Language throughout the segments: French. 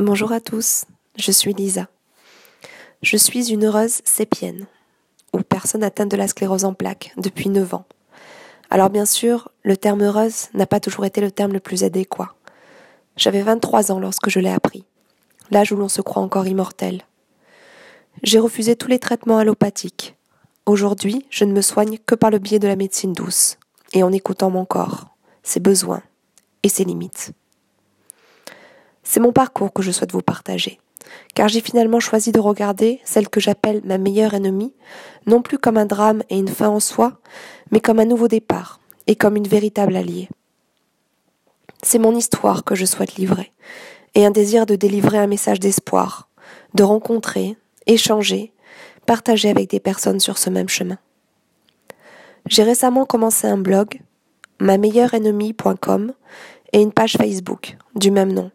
Bonjour à tous, je suis Lisa. Je suis une heureuse sépienne, ou personne atteinte de la sclérose en plaques, depuis 9 ans. Alors bien sûr, le terme heureuse n'a pas toujours été le terme le plus adéquat. J'avais 23 ans lorsque je l'ai appris, l'âge où l'on se croit encore immortel. J'ai refusé tous les traitements allopathiques. Aujourd'hui, je ne me soigne que par le biais de la médecine douce, et en écoutant mon corps, ses besoins et ses limites. C'est mon parcours que je souhaite vous partager, car j'ai finalement choisi de regarder celle que j'appelle ma meilleure ennemie, non plus comme un drame et une fin en soi, mais comme un nouveau départ et comme une véritable alliée. C'est mon histoire que je souhaite livrer, et un désir de délivrer un message d'espoir, de rencontrer, échanger, partager avec des personnes sur ce même chemin. J'ai récemment commencé un blog, ma meilleure ennemie.com, et une page Facebook du même nom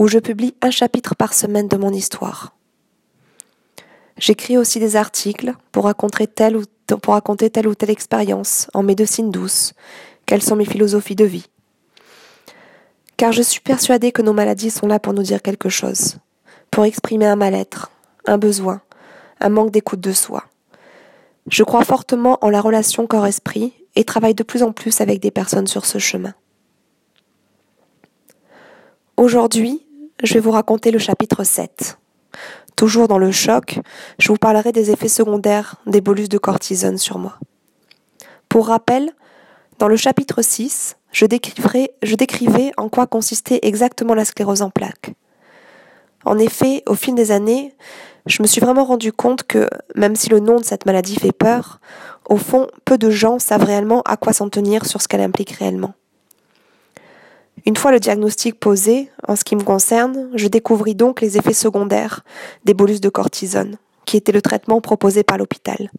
où je publie un chapitre par semaine de mon histoire. J'écris aussi des articles pour raconter telle ou, telle telle expérience en médecine douce, quelles sont mes philosophies de vie. Car je suis persuadée que nos maladies sont là pour nous dire quelque chose, pour exprimer un mal-être, un besoin, un manque d'écoute de soi. Je crois fortement en la relation corps-esprit et travaille de plus en plus avec des personnes sur ce chemin. Aujourd'hui, je vais vous raconter le chapitre 7. Toujours dans le choc, je vous parlerai des effets secondaires des bolus de cortisone sur moi. Pour rappel, dans le chapitre 6, je, décrivais en quoi consistait exactement la sclérose en plaques. En effet, au fil des années, je me suis vraiment rendu compte que, même si le nom de cette maladie fait peur, au fond, peu de gens savent réellement à quoi s'en tenir sur ce qu'elle implique réellement. Une fois le diagnostic posé, en ce qui me concerne, je découvris donc les effets secondaires des bolus de cortisone, qui était le traitement proposé par l'hôpital.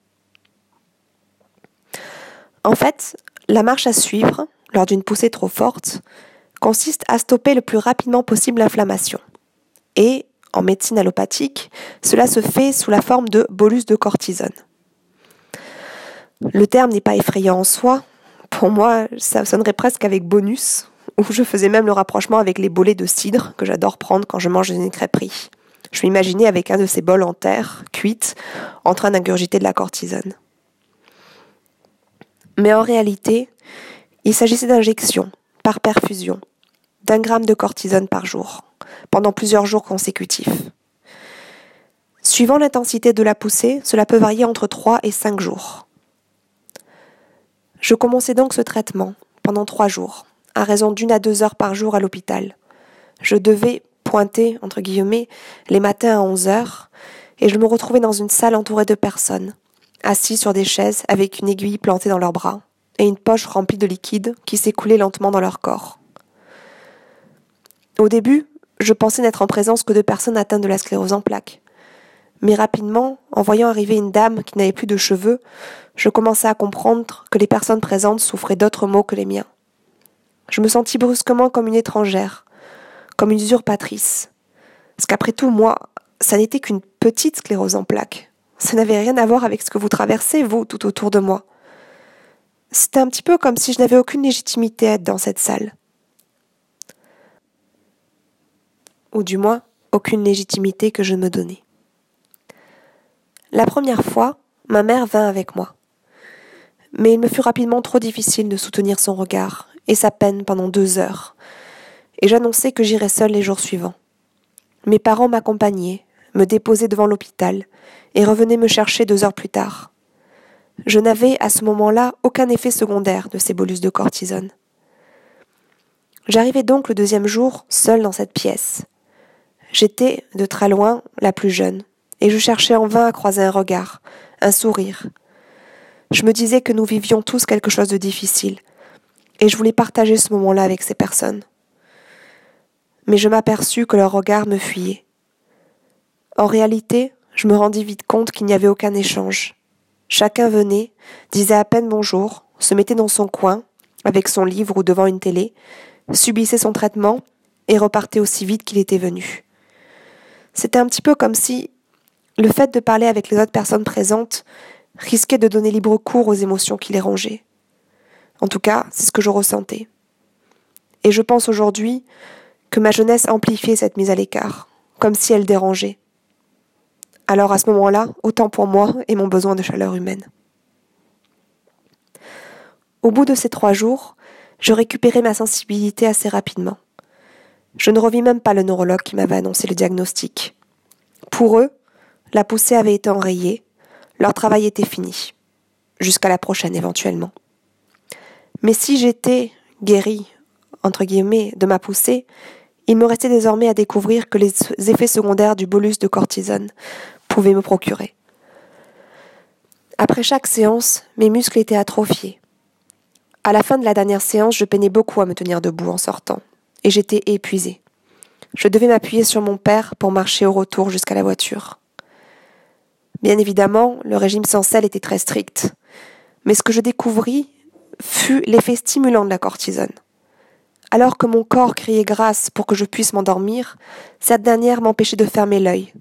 En fait, la marche à suivre, lors d'une poussée trop forte, consiste à stopper le plus rapidement possible l'inflammation. Et, en médecine allopathique, cela se fait sous la forme de bolus de cortisone. Le terme n'est pas effrayant en soi. Pour moi, ça sonnerait presque avec bonus, où je faisais même le rapprochement avec les bolets de cidre que j'adore prendre quand je mange une crêperie. Je m'imaginais avec un de ces bols en terre, cuite, en train d'ingurgiter de la cortisone. Mais en réalité, il s'agissait d'injections, par perfusion, d'un gramme de cortisone par jour, pendant plusieurs jours consécutifs. Suivant l'intensité de la poussée, cela peut varier entre 3 et 5 jours. Je commençais donc ce traitement pendant trois jours, à raison d'une à deux heures par jour à l'hôpital. Je devais pointer, entre guillemets, les matins à onze heures, et je me retrouvais dans une salle entourée de personnes, assis sur des chaises avec une aiguille plantée dans leurs bras, et une poche remplie de liquide qui s'écoulait lentement dans leur corps. Au début, je pensais n'être en présence que de personnes atteintes de la sclérose en plaques. Mais rapidement, en voyant arriver une dame qui n'avait plus de cheveux, je commençais à comprendre que les personnes présentes souffraient d'autres maux que les miens. Je me sentis brusquement comme une étrangère, comme une usurpatrice. Parce qu'après tout, moi, ça n'était qu'une petite sclérose en plaques. Ça n'avait rien à voir avec ce que vous traversez, vous, tout autour de moi. C'était un petit peu comme si je n'avais aucune légitimité à être dans cette salle. Ou du moins, aucune légitimité que je me donnais. La première fois, ma mère vint avec moi. Mais il me fut rapidement trop difficile de soutenir son regard et sa peine pendant deux heures, et j'annonçai que j'irais seule les jours suivants. Mes parents m'accompagnaient, me déposaient devant l'hôpital, et revenaient me chercher deux heures plus tard. Je n'avais à ce moment-là aucun effet secondaire de ces bolus de cortisone. J'arrivais donc le deuxième jour seule dans cette pièce. J'étais, de très loin, la plus jeune, et je cherchais en vain à croiser un regard, un sourire. Je me disais que nous vivions tous quelque chose de difficile, et je voulais partager ce moment-là avec ces personnes. Mais je m'aperçus que leur regard me fuyait. En réalité, je me rendis vite compte qu'il n'y avait aucun échange. Chacun venait, disait à peine bonjour, se mettait dans son coin, avec son livre ou devant une télé, subissait son traitement et repartait aussi vite qu'il était venu. C'était un petit peu comme si le fait de parler avec les autres personnes présentes risquait de donner libre cours aux émotions qui les rongeaient. En tout cas, c'est ce que je ressentais. Et je pense aujourd'hui que ma jeunesse amplifiait cette mise à l'écart, comme si elle dérangeait. Alors à ce moment-là, autant pour moi et mon besoin de chaleur humaine. Au bout de ces trois jours, je récupérais ma sensibilité assez rapidement. Je ne revis même pas le neurologue qui m'avait annoncé le diagnostic. Pour eux, la poussée avait été enrayée, leur travail était fini. Jusqu'à la prochaine éventuellement. Mais si j'étais guérie, entre guillemets, de ma poussée, il me restait désormais à découvrir que les effets secondaires du bolus de cortisone pouvaient me procurer. Après chaque séance, mes muscles étaient atrophiés. À la fin de la dernière séance, je peinais beaucoup à me tenir debout en sortant, et j'étais épuisée. Je devais m'appuyer sur mon père pour marcher au retour jusqu'à la voiture. Bien évidemment, le régime sans sel était très strict, mais ce que je découvris fut l'effet stimulant de la cortisone. Alors que mon corps criait grâce pour que je puisse m'endormir, cette dernière m'empêchait de fermer l'œil,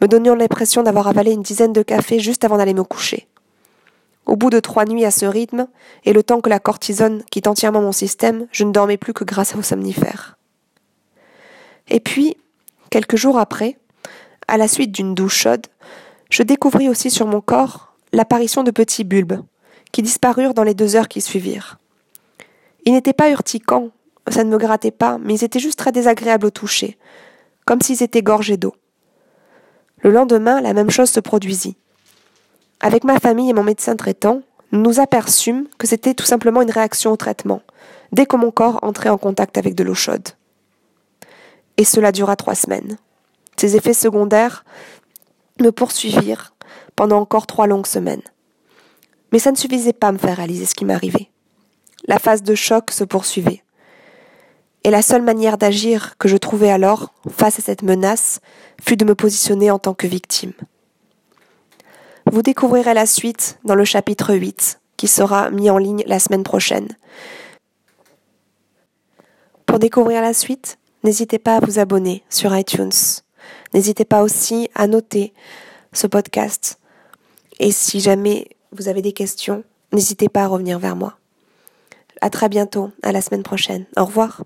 me donnant l'impression d'avoir avalé une dizaine de cafés juste avant d'aller me coucher. Au bout de trois nuits à ce rythme, et le temps que la cortisone quitte entièrement mon système, je ne dormais plus que grâce aux somnifères. Et puis, quelques jours après, à la suite d'une douche chaude, je découvris aussi sur mon corps l'apparition de petits bulbes, qui disparurent dans les deux heures qui suivirent. Ils n'étaient pas urticants, ça ne me grattait pas, mais ils étaient juste très désagréables au toucher, comme s'ils étaient gorgés d'eau. Le lendemain, la même chose se produisit. Avec ma famille et mon médecin traitant, nous nous aperçûmes que c'était tout simplement une réaction au traitement, dès que mon corps entrait en contact avec de l'eau chaude. Et cela dura trois semaines. Ces effets secondaires me poursuivirent pendant encore trois longues semaines. Mais ça ne suffisait pas à me faire réaliser ce qui m'arrivait. La phase de choc se poursuivait. Et la seule manière d'agir que je trouvais alors, face à cette menace, fut de me positionner en tant que victime. Vous découvrirez la suite dans le chapitre 8, qui sera mis en ligne la semaine prochaine. Pour découvrir la suite, n'hésitez pas à vous abonner sur iTunes. N'hésitez pas aussi à noter ce podcast. Et si jamais vous avez des questions, n'hésitez pas à revenir vers moi. À très bientôt, à la semaine prochaine. Au revoir.